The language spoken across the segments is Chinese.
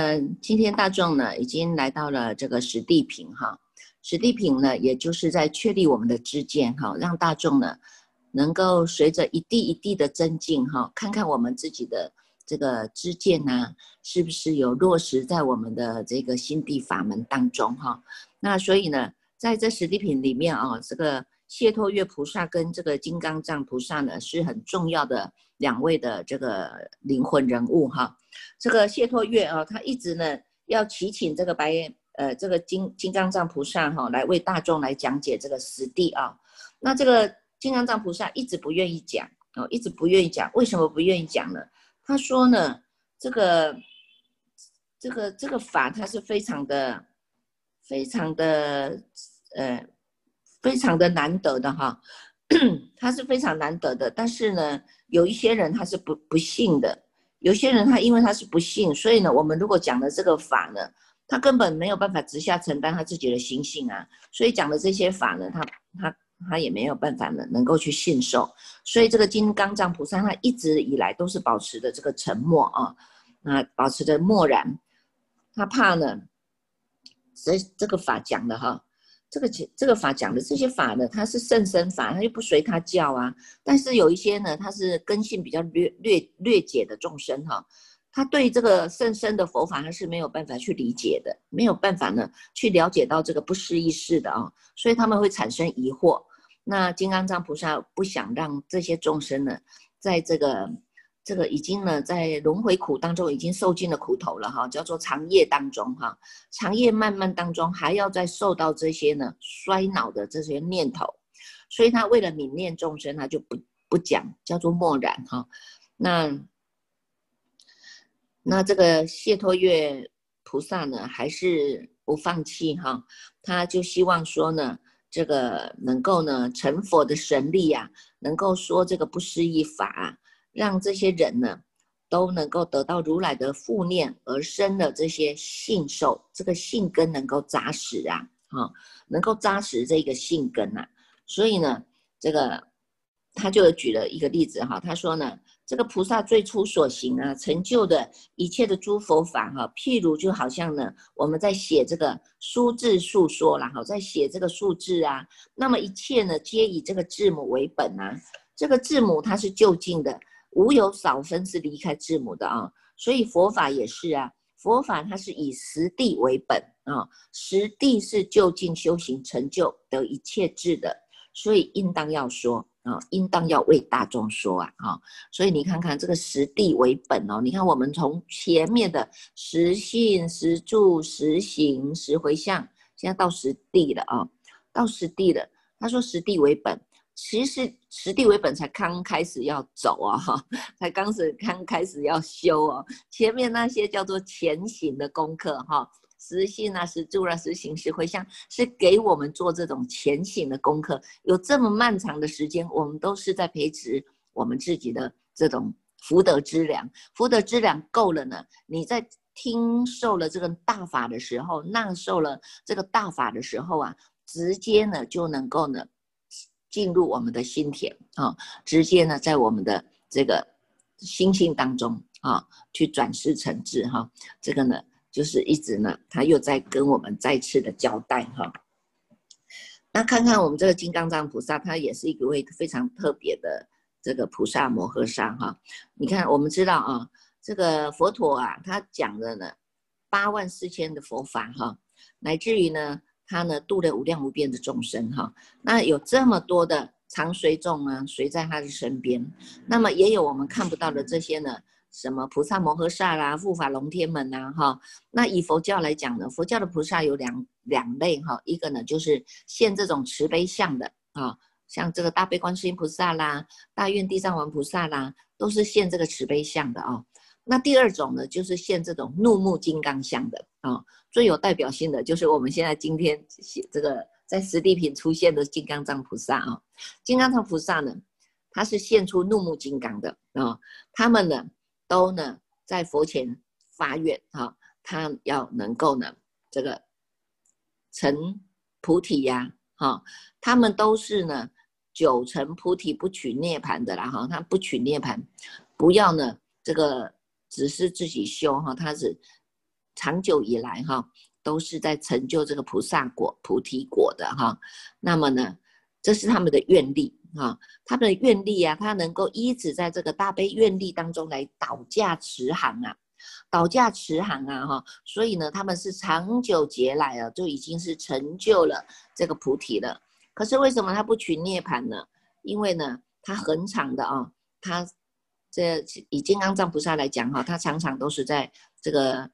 嗯，今天大众呢已经来到了这个实地品哈，实地品呢，也就是在确立我们的知见哈，让大众呢能够随着一地一地的增进哈，看看我们自己的这个知见呐，是不是有落实在我们的这个心地法门当中哈。那所以呢，在这实地品里面啊，这个。谢托月菩萨跟这个金刚藏菩萨呢，是很重要的两位的这个灵魂人物哈。这个谢托月啊，他一直呢要祈请这个白呃这个金金刚藏菩萨哈来为大众来讲解这个实地啊。那这个金刚藏菩萨一直不愿意讲哦，一直不愿意讲。为什么不愿意讲呢？他说呢，这个这个这个法它是非常的非常的呃。非常的难得的哈，他是非常难得的。但是呢，有一些人他是不不信的，有些人他因为他是不信，所以呢，我们如果讲的这个法呢，他根本没有办法直下承担他自己的心性啊。所以讲的这些法呢，他他他也没有办法呢能够去信受。所以这个金刚藏菩萨他一直以来都是保持着这个沉默啊，啊，保持着默然，他怕呢，这这个法讲的哈。这个这个法讲的这些法呢，它是甚深法，它又不随他教啊。但是有一些呢，它是根性比较略略略解的众生哈，他对这个甚深的佛法，他是没有办法去理解的，没有办法呢去了解到这个不思议事的啊，所以他们会产生疑惑。那金刚藏菩萨不想让这些众生呢，在这个。这个已经呢，在轮回苦当中已经受尽了苦头了哈，叫做长夜当中哈，长夜漫漫当中还要再受到这些呢衰老的这些念头，所以他为了泯念众生，他就不不讲，叫做默然哈。那那这个谢托月菩萨呢，还是不放弃哈，他就希望说呢，这个能够呢成佛的神力啊，能够说这个不思议法。让这些人呢，都能够得到如来的复念而生的这些信受，这个信根能够扎实啊，哈，能够扎实这个信根呐。所以呢，这个他就举了一个例子哈，他说呢，这个菩萨最初所行啊，成就的一切的诸佛法哈，譬如就好像呢，我们在写这个书字述说了哈，在写这个数字啊，那么一切呢，皆以这个字母为本啊，这个字母它是就近的。无有少分是离开字母的啊，所以佛法也是啊，佛法它是以实地为本啊，实地是究竟修行成就得一切智的，所以应当要说啊，应当要为大众说啊，哈，所以你看看这个实地为本哦，你看我们从前面的实信、实住、实行、实回向，现在到实地了啊，到实地了，他说实地为本。其实实地为本才刚开始要走啊，哈，才刚是刚开始要修哦。前面那些叫做前行的功课哈，实信啊、实住啊、实行、实回向，是给我们做这种前行的功课。有这么漫长的时间，我们都是在培植我们自己的这种福德之粮。福德之粮够了呢，你在听受了这个大法的时候，纳受了这个大法的时候啊，直接呢就能够呢。进入我们的心田啊，直接呢在我们的这个心性当中啊，去转世成智哈。这个呢就是一直呢，他又在跟我们再次的交代哈。那看看我们这个金刚藏菩萨，他也是一位非常特别的这个菩萨摩诃萨哈。你看，我们知道啊，这个佛陀啊，他讲的呢八万四千的佛法哈，乃至于呢。他呢度了无量无边的众生哈，那有这么多的常随众呢，随在他的身边，那么也有我们看不到的这些呢，什么菩萨摩诃萨啦、护法龙天门呐哈。那以佛教来讲呢，佛教的菩萨有两两类哈，一个呢就是现这种慈悲相的啊，像这个大悲观世音菩萨啦、大愿地藏王菩萨啦，都是现这个慈悲相的啊。那第二种呢，就是现这种怒目金刚相的啊。最有代表性的就是我们现在今天写这个在十地品出现的金刚藏菩萨啊，金刚藏菩萨呢，他是现出怒目金刚的啊，他们呢都呢在佛前发愿哈，他要能够呢这个成菩提呀哈，他们都是呢九成菩提不取涅槃的啦哈，他不取涅槃，不要呢这个只是自己修哈，他是。长久以来哈，都是在成就这个菩萨果、菩提果的哈。那么呢，这是他们的愿力哈，他们的愿力啊，他能够一直在这个大悲愿力当中来导驾持行啊，导驾持行啊哈。所以呢，他们是长久劫来了，就已经是成就了这个菩提了。可是为什么他不取涅槃呢？因为呢，他恒常的啊，他这以金刚藏菩萨来讲哈，他常常都是在这个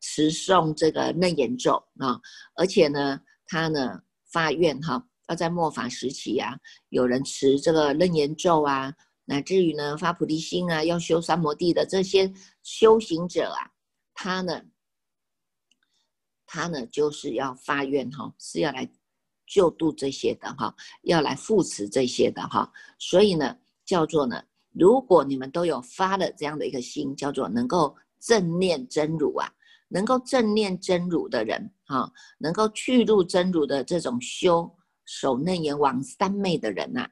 持诵这个楞严咒啊，而且呢，他呢发愿哈，要在末法时期啊，有人持这个楞严咒啊，乃至于呢发菩提心啊，要修三摩地的这些修行者啊，他呢，他呢就是要发愿哈，是要来。救度这些的哈，要来扶持这些的哈，所以呢，叫做呢，如果你们都有发了这样的一个心，叫做能够正念真如啊，能够正念真如的人哈，能够去入真如的这种修守楞严王三昧的人呐，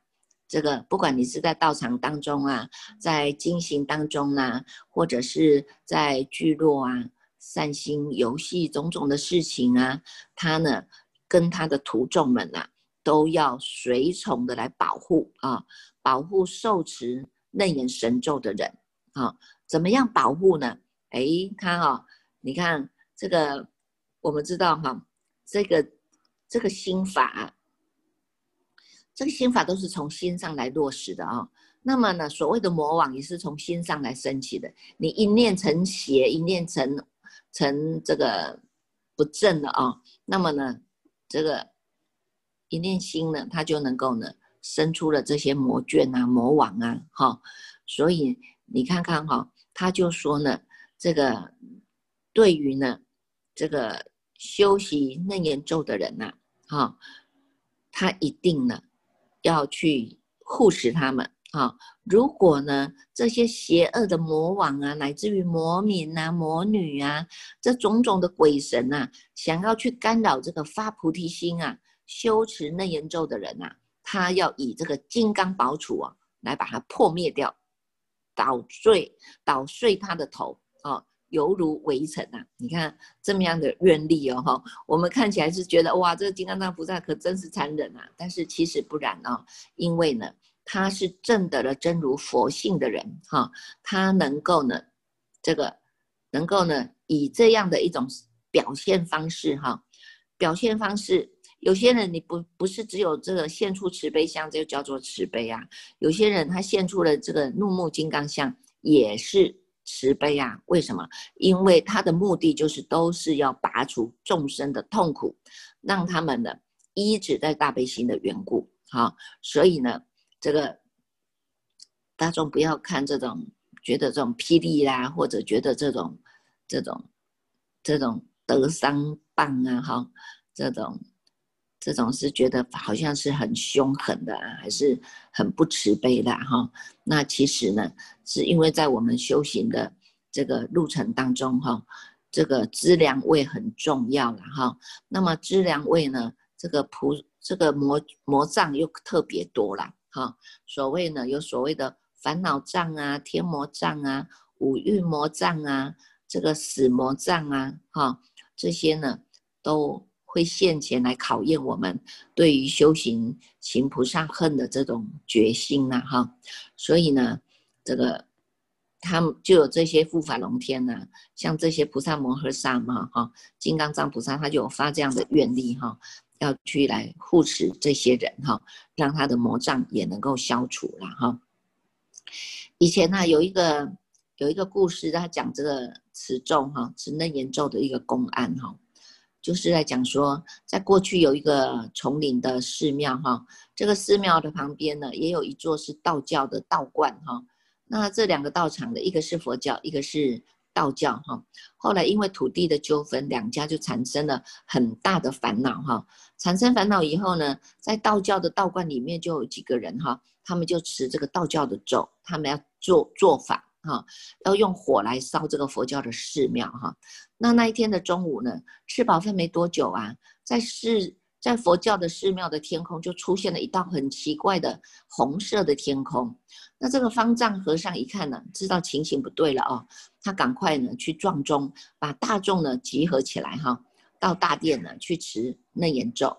这个不管你是在道场当中啊，在经行当中啊，或者是在聚落啊，散心游戏种种的事情啊，他呢。跟他的徒众们呐、都要随从的来保护啊，保护受持楞严神咒的人啊。怎么样保护呢？哎，他哈、哦，你看这个，我们知道哈、这个这个心法，这个心法都是从心上来落实的啊。那么呢，所谓的魔网也是从心上来升起的。你一念成邪，一念成成这个不正的啊，那么呢？这个一念心呢，他就能够呢生出了这些魔眷啊、魔王啊，哈。所以你看看哈，他就说呢，这个对于呢这个修习楞严咒的人呐，哈，他一定呢要去护持他们。啊，如果呢，这些邪恶的魔王啊，乃至于魔民啊、魔女啊，这种种的鬼神啊，想要去干扰这个发菩提心啊、修持楞严咒的人啊，他要以这个金刚宝杵啊，来把它破灭掉，捣碎、捣碎他的头啊，犹如围城啊！你看这么样的愿力哦，哈，我们看起来是觉得哇，这个金刚藏菩萨可真是残忍啊，但是其实不然哦，因为呢。他是证得了真如佛性的人，哈，他能够呢，这个能够呢，以这样的一种表现方式，哈，表现方式，有些人你不不是只有这个献出慈悲相，就叫做慈悲啊，有些人他献出了这个怒目金刚相，也是慈悲啊。为什么？因为他的目的就是都是要拔除众生的痛苦，让他们呢依止在大悲心的缘故，好，所以呢。这个大众不要看这种，觉得这种霹雳啦，或者觉得这种、这种、这种德商棒啊，哈，这种、这种是觉得好像是很凶狠的，啊，还是很不慈悲的哈。那其实呢，是因为在我们修行的这个路程当中，哈，这个知量位很重要了哈。那么知量位呢，这个菩这个魔魔障又特别多了。哈，所谓呢，有所谓的烦恼障啊、天魔障啊、五欲魔障啊、这个死魔障啊，哈，这些呢都会现前来考验我们对于修行行菩萨恨的这种决心呐，哈。所以呢，这个他们就有这些护法龙天呐，像这些菩萨摩诃萨嘛，哈，金刚藏菩萨他就有发这样的愿力，哈。要去来护持这些人哈，让他的魔障也能够消除了哈。以前呢，有一个有一个故事，他讲这个持咒哈，持楞严咒的一个公案哈，就是在讲说，在过去有一个丛林的寺庙哈，这个寺庙的旁边呢，也有一座是道教的道观哈。那这两个道场的一个是佛教，一个是。道教哈，后来因为土地的纠纷，两家就产生了很大的烦恼哈。产生烦恼以后呢，在道教的道观里面就有几个人哈，他们就持这个道教的咒，他们要做做法哈，要用火来烧这个佛教的寺庙哈。那那一天的中午呢，吃饱饭没多久啊，在寺在佛教的寺庙的天空就出现了一道很奇怪的红色的天空。那这个方丈和尚一看呢，知道情形不对了哦，他赶快呢去撞钟，把大众呢集合起来哈，到大殿呢去持楞严咒。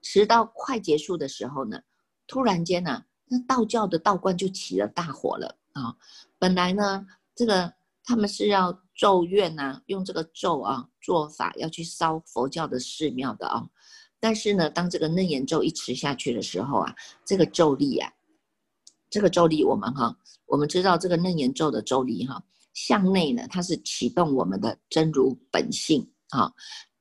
持到快结束的时候呢，突然间呢，那道教的道观就起了大火了啊！本来呢，这个他们是要咒怨呐、啊，用这个咒啊做法要去烧佛教的寺庙的啊。但是呢，当这个楞严咒一持下去的时候啊，这个咒力啊，这个咒力我们哈，我们知道这个楞严咒的咒力哈，向内呢它是启动我们的真如本性啊，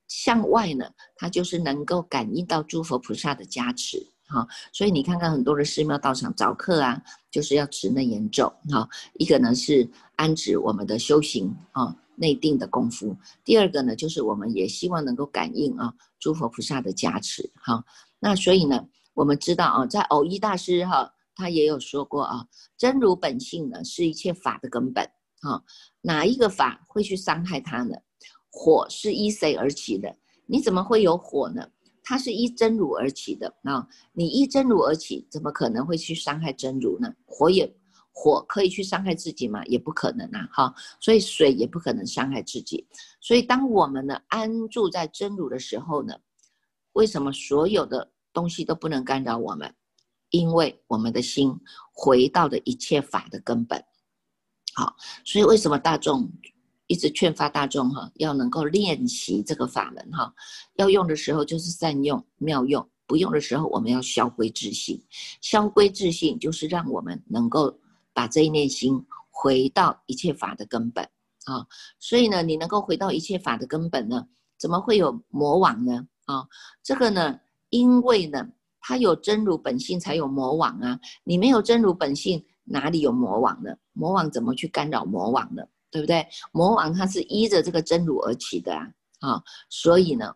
向外呢它就是能够感应到诸佛菩萨的加持。好，所以你看看很多的寺庙道场早课啊，就是要持楞严咒。哈，一个呢是安置我们的修行啊，内定的功夫；第二个呢，就是我们也希望能够感应啊，诸佛菩萨的加持。哈，那所以呢，我们知道啊，在藕益大师哈，他也有说过啊，真如本性呢是一切法的根本。哈，哪一个法会去伤害它呢？火是依谁而起的？你怎么会有火呢？它是依真如而起的啊！你依真如而起，怎么可能会去伤害真如呢？火也，火可以去伤害自己吗？也不可能啊！哈，所以水也不可能伤害自己。所以当我们呢安住在真如的时候呢，为什么所有的东西都不能干扰我们？因为我们的心回到了一切法的根本。好，所以为什么大众？一直劝发大众哈，要能够练习这个法门哈，要用的时候就是善用妙用，不用的时候我们要消归自性。消归自性就是让我们能够把这一念心回到一切法的根本啊。所以呢，你能够回到一切法的根本呢，怎么会有魔网呢？啊，这个呢，因为呢，它有真如本性才有魔网啊。你没有真如本性，哪里有魔网呢？魔网怎么去干扰魔网呢？对不对？魔王他是依着这个真如而起的啊，啊，所以呢，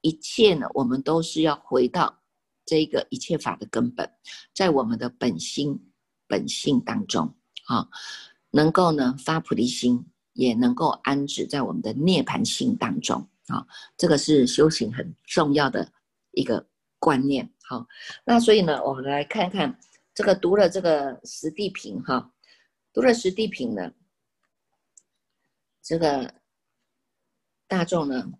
一切呢，我们都是要回到这个一切法的根本，在我们的本心本性当中啊，能够呢发菩提心，也能够安置在我们的涅槃性当中啊，这个是修行很重要的一个观念。好，那所以呢，我们来看看这个读了这个十地品哈，读了十地品呢。这个大众呢，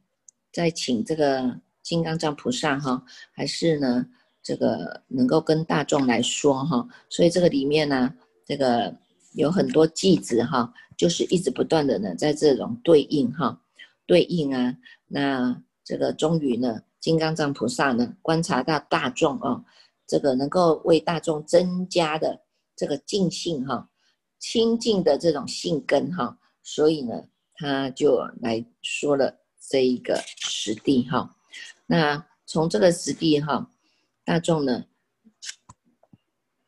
在请这个金刚藏菩萨哈，还是呢这个能够跟大众来说哈，所以这个里面呢，这个有很多句子哈，就是一直不断的呢，在这种对应哈，对应啊，那这个终于呢，金刚藏菩萨呢，观察到大众啊，这个能够为大众增加的这个净性哈，清净的这种性根哈，所以呢。他就来说了这一个实地哈，那从这个实地哈，大众呢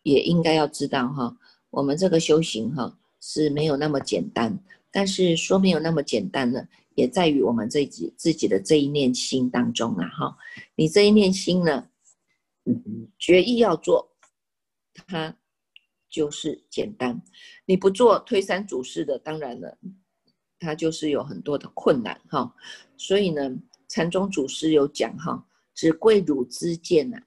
也应该要知道哈，我们这个修行哈是没有那么简单，但是说没有那么简单呢，也在于我们自己自己的这一念心当中啊哈，你这一念心呢，决意要做，它就是简单，你不做推三阻四的，当然了。他就是有很多的困难哈，所以呢，禅宗祖师有讲哈，只贵汝知见呐，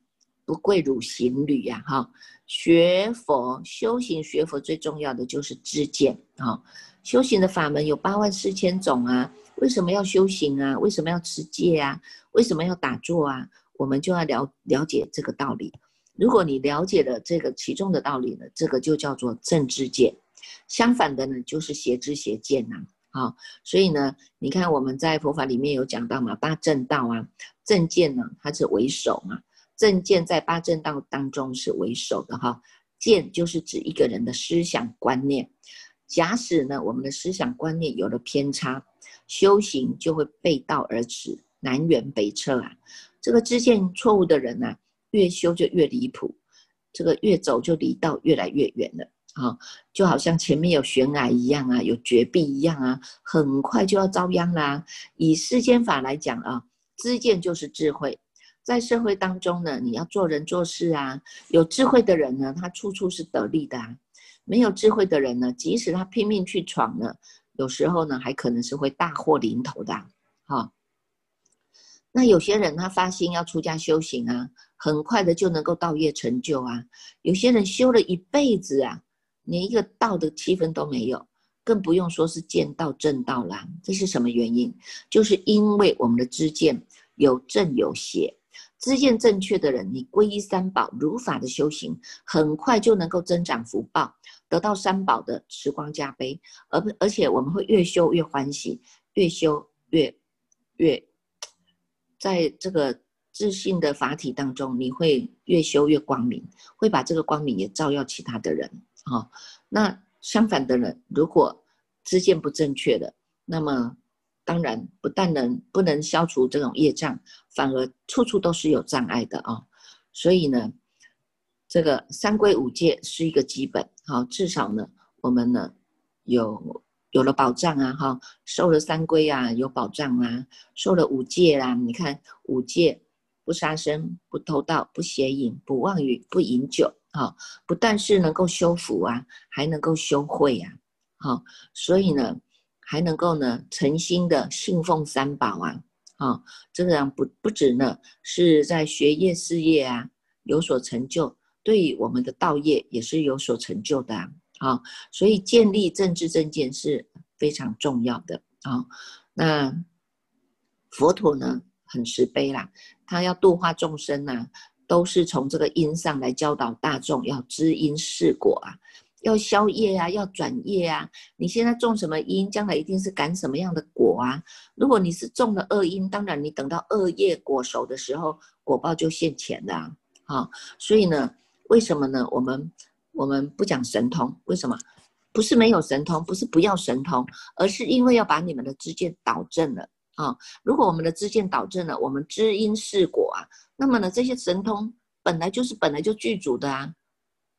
不贵汝行履呀哈。学佛修行学佛最重要的就是知见哈。修行的法门有八万四千种啊，为什么要修行啊？为什么要持戒啊？为什么要打坐啊？我们就要了了解这个道理。如果你了解了这个其中的道理呢，这个就叫做正知见。相反的呢，就是邪知邪见呐。好，所以呢，你看我们在佛法里面有讲到嘛，八正道啊，正见呢，它是为首嘛，正见在八正道当中是为首的哈。见就是指一个人的思想观念，假使呢，我们的思想观念有了偏差，修行就会背道而驰，南辕北辙啊。这个知见错误的人呢、啊，越修就越离谱，这个越走就离道越来越远了。啊，就好像前面有悬崖一样啊，有绝壁一样啊，很快就要遭殃啦。以世间法来讲啊，知见就是智慧，在社会当中呢，你要做人做事啊，有智慧的人呢，他处处是得力的啊；没有智慧的人呢，即使他拼命去闯呢，有时候呢，还可能是会大祸临头的。哈，那有些人他发心要出家修行啊，很快的就能够道业成就啊。有些人修了一辈子啊，连一个道的气氛都没有，更不用说是见道正道啦。这是什么原因？就是因为我们的知见有正有邪。知见正确的人，你皈依三宝，如法的修行，很快就能够增长福报，得到三宝的持光加被，而而且我们会越修越欢喜，越修越越，在这个自信的法体当中，你会越修越光明，会把这个光明也照耀其他的人。哈、那相反的人，如果知见不正确的，那么。当然，不但能不能消除这种业障，反而处处都是有障碍的啊、所以呢，这个三规五戒是一个基本，好、至少呢，我们呢有有了保障啊，哈、受了三规啊，有保障啊，受了五戒啦，你看五戒，不杀生、不偷盗、不邪淫、不妄语、不饮酒，哈、哦，不但是能够修福啊，还能够修慧啊，好、所以呢。还能够呢，诚心的信奉三宝啊，啊、哦，这个样不不止呢，是在学业事业啊有所成就，对于我们的道业也是有所成就的啊，哦、所以建立正知正见是非常重要的啊、那佛陀呢，很慈悲啦，他要度化众生呐、啊，都是从这个因上来教导大众要知因识果啊。要消业啊，要转业啊！你现在种什么因，将来一定是感什么样的果啊？如果你是种了恶因，当然你等到恶业果熟的时候，果报就现前的啊！好，所以呢，为什么呢？我们我们不讲神通，为什么？不是没有神通，不是不要神通，而是因为要把你们的知见导正了啊！如果我们的知见导致了，我们知因是果啊，那么呢，这些神通本来就是本来就具足的啊。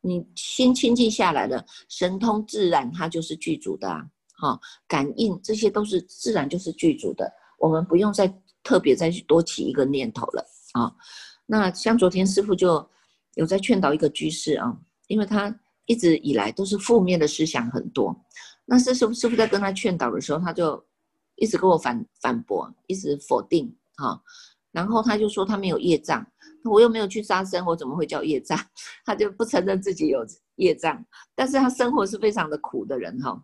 你心清净下来了，神通自然它就是具足的啊，好，感应这些都是自然就是具足的，我们不用再特别再去多起一个念头了啊。那像昨天师父就有在劝导一个居士啊，因为他一直以来都是负面的思想很多，那师父师父在跟他劝导的时候，他就一直跟我反反驳，一直否定哈，然后他就说他没有业障。我又没有去杀生，我怎么会叫业障？他就不承认自己有业障，但是他生活是非常的苦的人哈。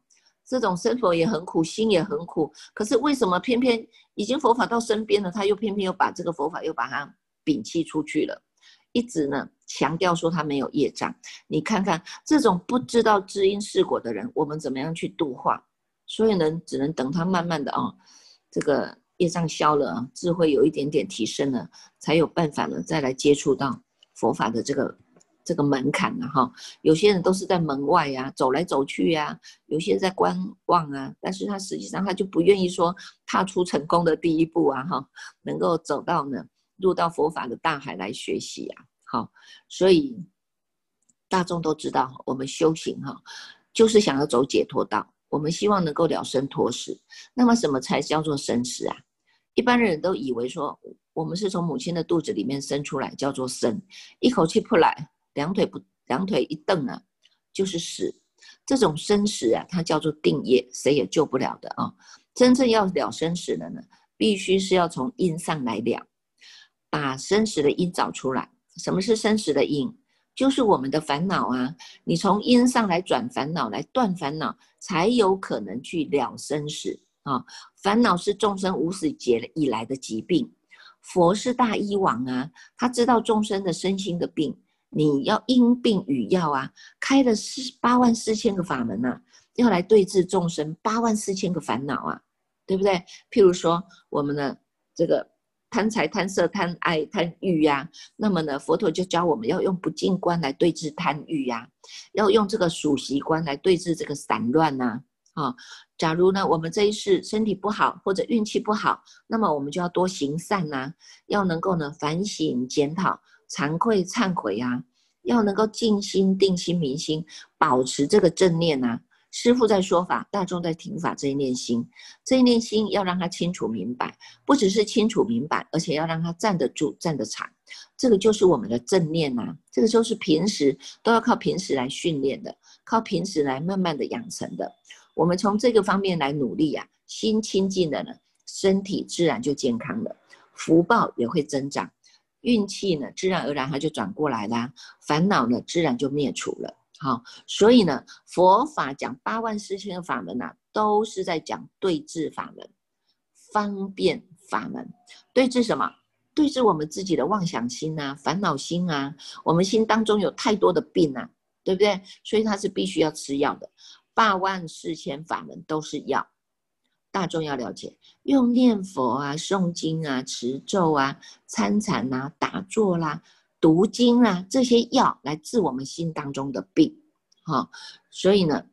这种生活也很苦，心也很苦。可是为什么偏偏已经佛法到身边了，他又偏偏又把这个佛法又把它摒弃出去了？一直呢强调说他没有业障。你看看这种不知道知因识果的人，我们怎么样去度化？所以呢，只能等他慢慢的啊、这个。业障消了，智慧有一点点提升了，才有办法呢，再来接触到佛法的这个这个门槛了哈。有些人都是在门外呀，走来走去呀，有些人在观望啊，但是他实际上他就不愿意说踏出成功的第一步啊哈，能够走到呢，入到佛法的大海来学习啊。好，所以大众都知道，我们修行哈，就是想要走解脱道。我们希望能够了生脱死，那么什么才叫做生死啊？一般人都以为说，我们是从母亲的肚子里面生出来，叫做生，一口气不来，两腿不两腿一蹬啊，就是死。这种生死啊，它叫做定业，谁也救不了的啊。真正要了生死的呢，必须是要从因上来了，把生死的因找出来。什么是生死的因？就是我们的烦恼啊，你从因上来转烦恼，来断烦恼，才有可能去了生死啊。烦恼是众生无始劫以来的疾病，佛是大医王啊，他知道众生的身心的病，你要因病与药啊，开了四八万四千个法门啊，要来对治众生八万四千个烦恼啊，对不对？譬如说我们的这个。贪财、贪色、贪爱、贪欲呀、那么呢，佛陀就教我们要用不净观来对治贪欲呀、要用这个数息观来对治这个散乱呐。啊，假如呢，我们这一世身体不好或者运气不好，那么我们就要多行善呐、要能够呢反省检讨、惭愧忏悔啊，要能够静心、定心、明心，保持这个正念呐、师父在说法，大众在听法，这一念心，这一念心要让他清楚明白，不只是清楚明白，而且要让他站得住、站得长。这个就是我们的正念呐、这个就是平时都要靠平时来训练的，靠平时来慢慢的养成的。我们从这个方面来努力呀、啊，心清净了呢，身体自然就健康了。福报也会增长，运气呢自然而然它就转过来啦，烦恼呢自然就灭除了。好，所以呢，佛法讲八万四千个法门呐、都是在讲对治法门、方便法门。对治什么？对治我们自己的妄想心啊、烦恼心啊。我们心当中有太多的病啊，对不对？所以它是必须要吃药的。八万四千法门都是药，大众要了解。用念佛啊、诵经啊、持咒啊、参禅啊、打坐啦、毒经啊，这些药来治我们心当中的病，哈，所以呢，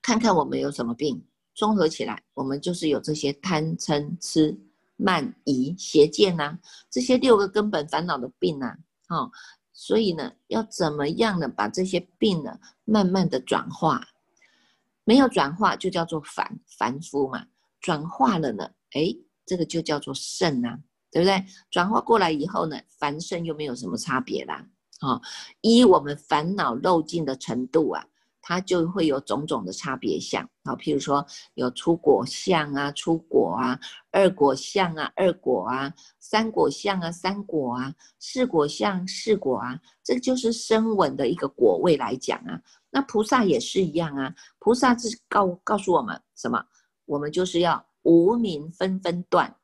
看看我们有什么病，综合起来，我们就是有这些贪嗔痴慢疑邪见呐，这些六个根本烦恼的病呐，哈，所以呢，要怎么样呢，把这些病呢，慢慢的转化，没有转化就叫做凡凡夫嘛，转化了呢，诶，这个就叫做圣啊。对不对？转化过来以后呢，凡圣又没有什么差别啦。啊，依我们烦恼漏尽的程度啊，它就会有种种的差别相。好，譬如说有初果相啊，初果啊；二果相啊，二果啊；三果相啊，三果啊；四果相，四果啊。这就是声闻的一个果位来讲啊。那菩萨也是一样啊。菩萨是告告诉我们什么？我们就是要无明纷纷断。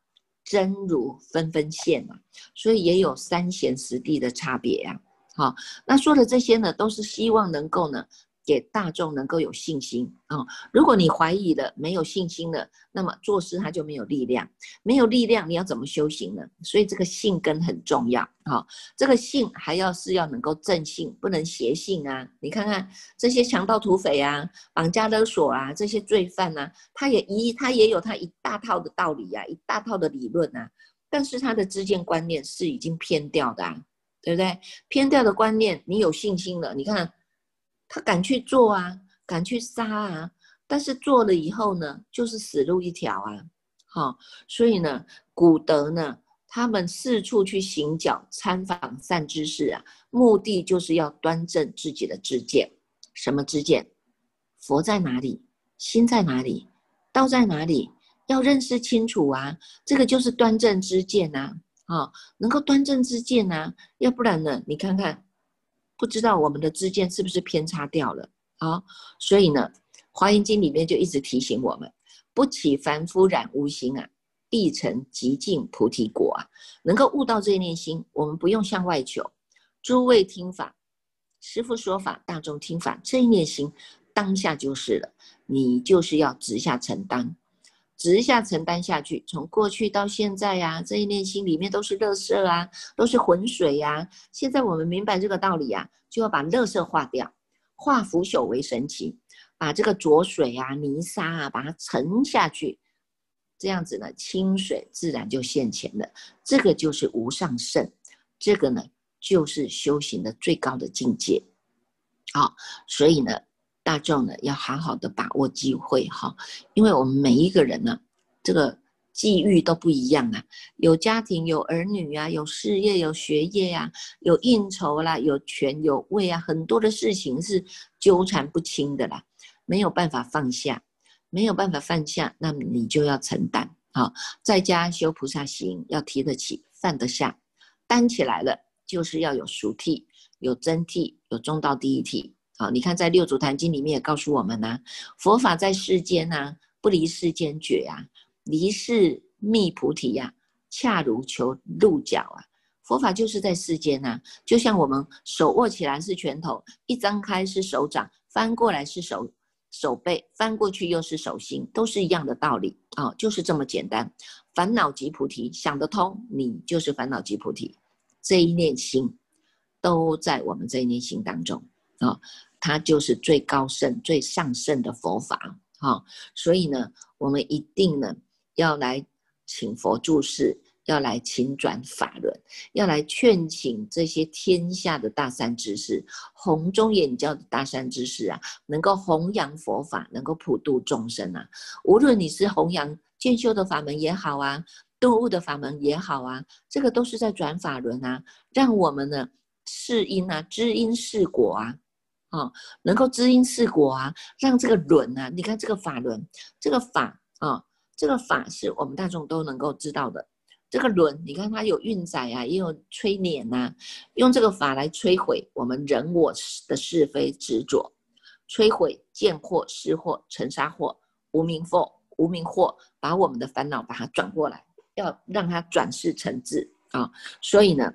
真如纷纷现嘛，所以也有三贤十地的差别呀。好，那说的这些呢，都是希望能够呢。给大众能够有信心啊、如果你怀疑了，没有信心了，那么做事他就没有力量，没有力量，你要怎么修行呢？所以这个信根很重要啊、这个信还要是要能够正信，不能邪信啊！你看看这些强盗土匪啊、绑架勒索啊、这些罪犯啊，他也一他也有他一大套的道理啊，一大套的理论啊，但是他的知见观念是已经偏掉的、啊，对不对？偏掉的观念，你有信心了，你看。他敢去做啊，敢去杀啊，但是做了以后呢，就是死路一条啊。好、哦，所以呢，古德呢，他们四处去行脚参访善知识啊，目的就是要端正自己的知见。什么知见？佛在哪里？心在哪里？道在哪里？要认识清楚啊，这个就是端正知见呐。啊、哦，能够端正知见呐，要不然呢，你看看。不知道我们的知见是不是偏差掉了啊？所以呢，《华严经》里面就一直提醒我们：不起凡夫染污心啊，必成极尽菩提果啊。能够悟到这一念心，我们不用向外求。诸位听法，师父说法，大众听法，这一念心当下就是了。你就是要直下承担。直下承担下去，从过去到现在呀、这一念心里面都是垃圾啊，都是浑水呀、现在我们明白这个道理啊，就要把垃圾化掉，化腐朽为神奇，把这个浊水啊、泥沙啊，把它沉下去，这样子呢，清水自然就现前了。这个就是无上胜，这个呢，就是修行的最高的境界。好，所以呢。大众呢，要好好的把握机会哈，因为我们每一个人呢，这个际遇都不一样啊，有家庭，有儿女啊，有事业，有学业呀、啊，有应酬啦，有权有位啊，很多的事情是纠缠不清的啦，没有办法放下，没有办法放下，那么你就要承担。啊，在家修菩萨行，要提得起，放得下，担起来了，就是要有俗谛，有真谛，有中道第一替。好，你看在《六祖坛经》里面也告诉我们呐、佛法在世间呐、不离世间觉啊，离世觅菩提呀、啊，恰如求鹿角啊。佛法就是在世间呐、啊，就像我们手握起来是拳头，一张开是手掌，翻过来是手手背，翻过去又是手心，都是一样的道理啊、就是这么简单。烦恼即菩提，想得通，你就是烦恼即菩提。这一念心都在我们这一念心当中。啊、它就是最高圣、最上圣的佛法。哈、所以呢，我们一定呢要来请佛住世，要来请转法轮，要来劝请这些天下的大善知识、弘中眼教的大善知识啊，能够弘扬佛法，能够普度众生啊。无论你是弘扬渐修的法门也好啊，顿悟的法门也好啊，这个都是在转法轮啊，让我们呢是因啊，知因是果啊。啊、能够知因识果啊，让这个轮啊，你看这个法轮，这个法啊、这个法是我们大众都能够知道的。这个轮，你看它有运载啊，也有催碾呐、啊，用这个法来摧毁我们人我的是非执着，摧毁见惑、识惑、尘沙惑、无明惑、无明惑，把我们的烦恼把它转过来，要让它转世成智啊。所以呢，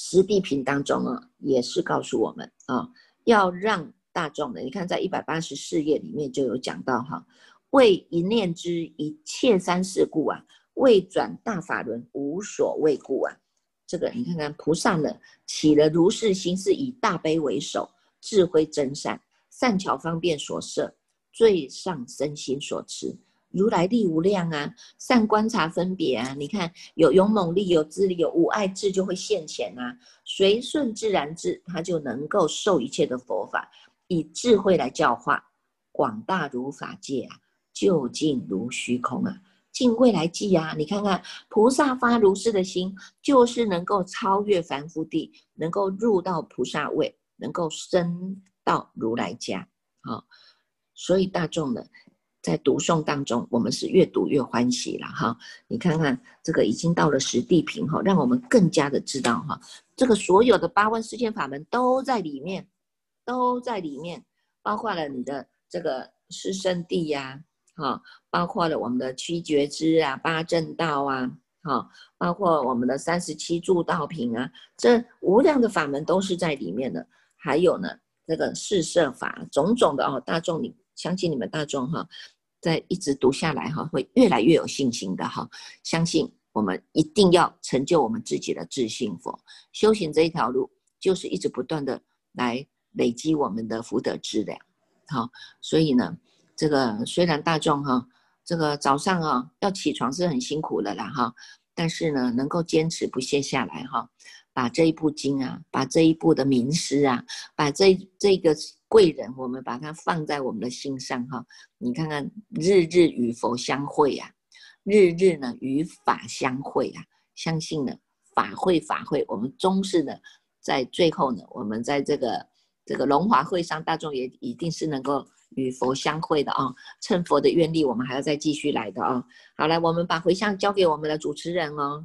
十地品当中啊，也是告诉我们啊，要让大众的，你看在一百八十四页里面就有讲到哈，为一念之一切三世故啊。为转大法轮，无所畏故啊！这个你看看，菩萨呢起了如是心，是以大悲为首，智慧真善，善巧方便所摄，最上身心所持。如来力无量啊，善观察分别啊！你看有勇猛力，有智力，有无爱智，就会现前啊。随顺自然智，他就能够受一切的佛法，以智慧来教化，广大如法界啊，究竟如虚空啊。尽未来际啊，你看看菩萨发如是的心，就是能够超越凡夫地，能够入到菩萨位，能够升到如来家。好，所以大众呢，在读诵当中，我们是越读越欢喜了哈。你看看这个已经到了实地品哈，让我们更加的知道哈，这个所有的八万四千法门都在里面，都在里面，包括了你的这个四圣谛呀。哈，包括了我们的七觉支啊、八正道啊，哈，包括我们的三十七助道品啊，这无量的法门都是在里面的。还有呢，这个四摄法，种种的哦，大众，你相信你们大众哈，在一直读下来哈，会越来越有信心的哈，相信我们一定要成就我们自己的自信佛。修行这一条路，就是一直不断的来累积我们的福德资粮，好，所以呢。这个虽然大众哈，这个早上啊要起床是很辛苦的啦哈，但是呢能够坚持不懈下来哈，把这一部经啊，把这一部的名师啊，把这这个贵人，我们把它放在我们的心上哈。你看看日日与佛相会呀，日日呢与法相会呀，相信呢法会法会，我们终是呢在最后呢，我们在这个这个龙华会上，大众也一定是能够。与佛相会的啊，趁佛的愿力，我们还要再继续来的啊。好，来，我们把回向交给我们的主持人哦。